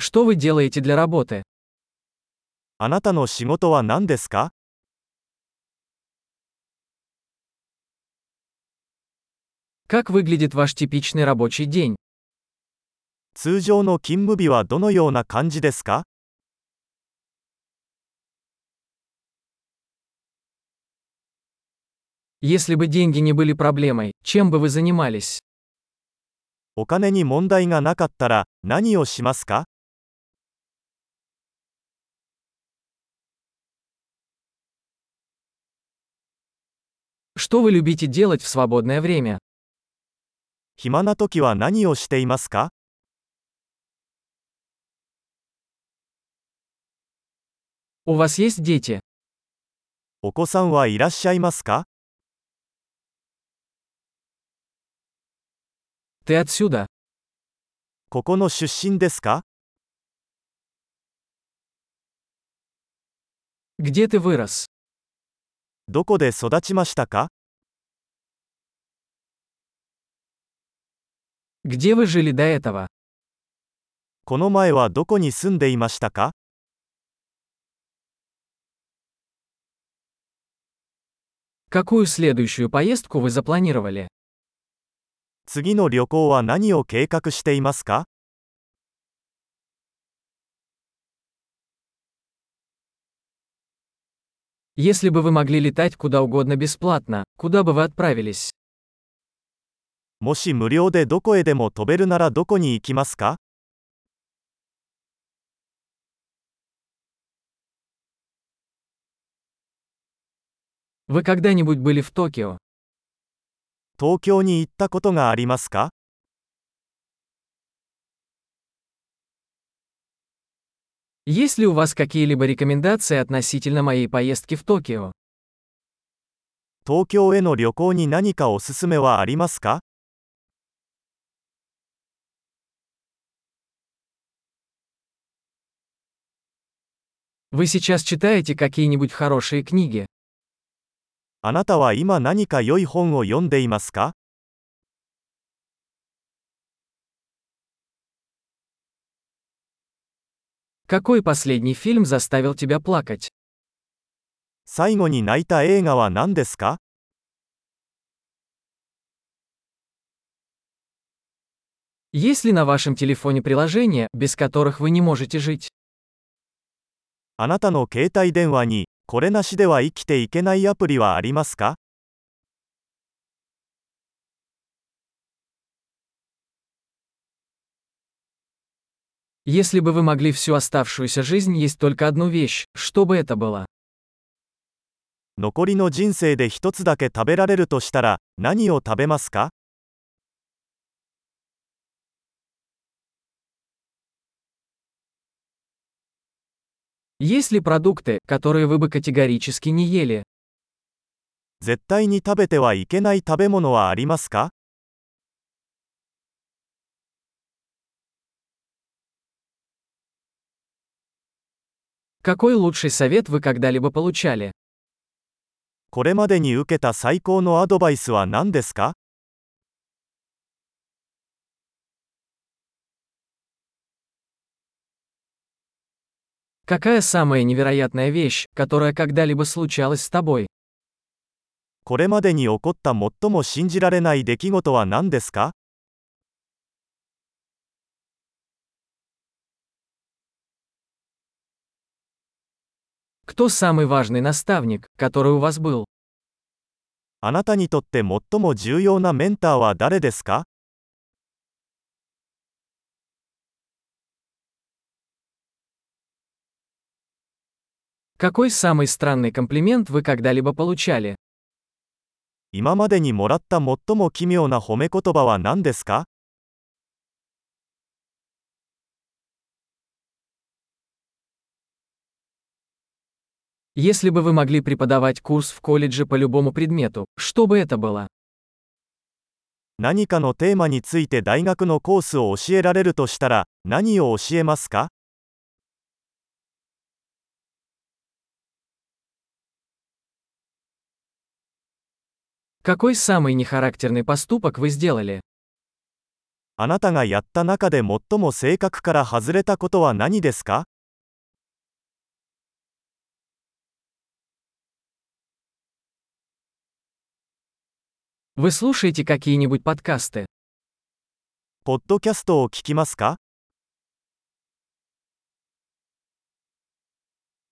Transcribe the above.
Что вы делаете для работы? あなたの仕事は何ですか Как выглядит ваш типичный рабочий день? 通常の勤務日はどのような感じですか Если бы деньги не были проблемой, чем бы вы занимались? お金に問題がなかったら何をしますか Что вы любите делать в свободное время? 暇な時は何をしていますか У вас есть дети? お子さんはいらっしゃいますか Ты отсюда? ここの出身ですか Где ты вырос? どこで育ちましたか Где вы жили до этого? この前はどこに住んでいましたか Какую следующую поездку вы запланировали? 次の旅行は何を計画していますか Если бы вы могли летать куда угодно бесплатно, куда бы вы отправились? もし無料でどこへでも飛べるならどこに行きますか Вы когда-нибудь были в Токио? 東京に行ったことがありますか Есть ли у вас какие-либо рекомендации относительно моей поездки в Токио? 東京への旅行に何かおすすめはありますか Вы сейчас читаете какие-нибудь хорошие книги? あなたは今何か良い本を読んでいますか Какой последний фильм заставил тебя плакать? 最後に泣いた映画は何ですか Есть ли на вашем телефоне приложения, без которых вы не можете жить? あなたの携帯電話にこれなしでは生きていけないアプリはありますか Если бы вы могли всю оставшуюся жизнь есть только одну вещь, что бы это было? 残りの人生で一つだけ食べられるとしたら何を食べますか Есть ли продукты, которые вы бы категорически не ели? 絶対に食べてはいけない食べ物はありますか Какой лучший совет вы когда-либо получали? これまでに受けた最高のアドバイスは何ですか Какая самая невероятная вещь, которая когда-либо случалась с тобой? これまでに起こった最も信じられない出来事は何ですか Кто самый важный наставник, который у вас был? あなたにとって最も重要なメンターは誰ですか Какой самый странный комплимент вы когда-либо получали? 今までにもらった最も奇妙な褒め言葉は何ですか Если бы вы могли преподавать курс в колледже по любому предмету, что бы это было? 何かのテーマについて大学のコースを教えられるとしたら何を教えますか Какой самый нехарактерный поступок вы сделали? あなたがやった中で最も性格から外れたことは何ですか Вы слушаете какие-нибудь подкасты? ポッドキャストを聞きますか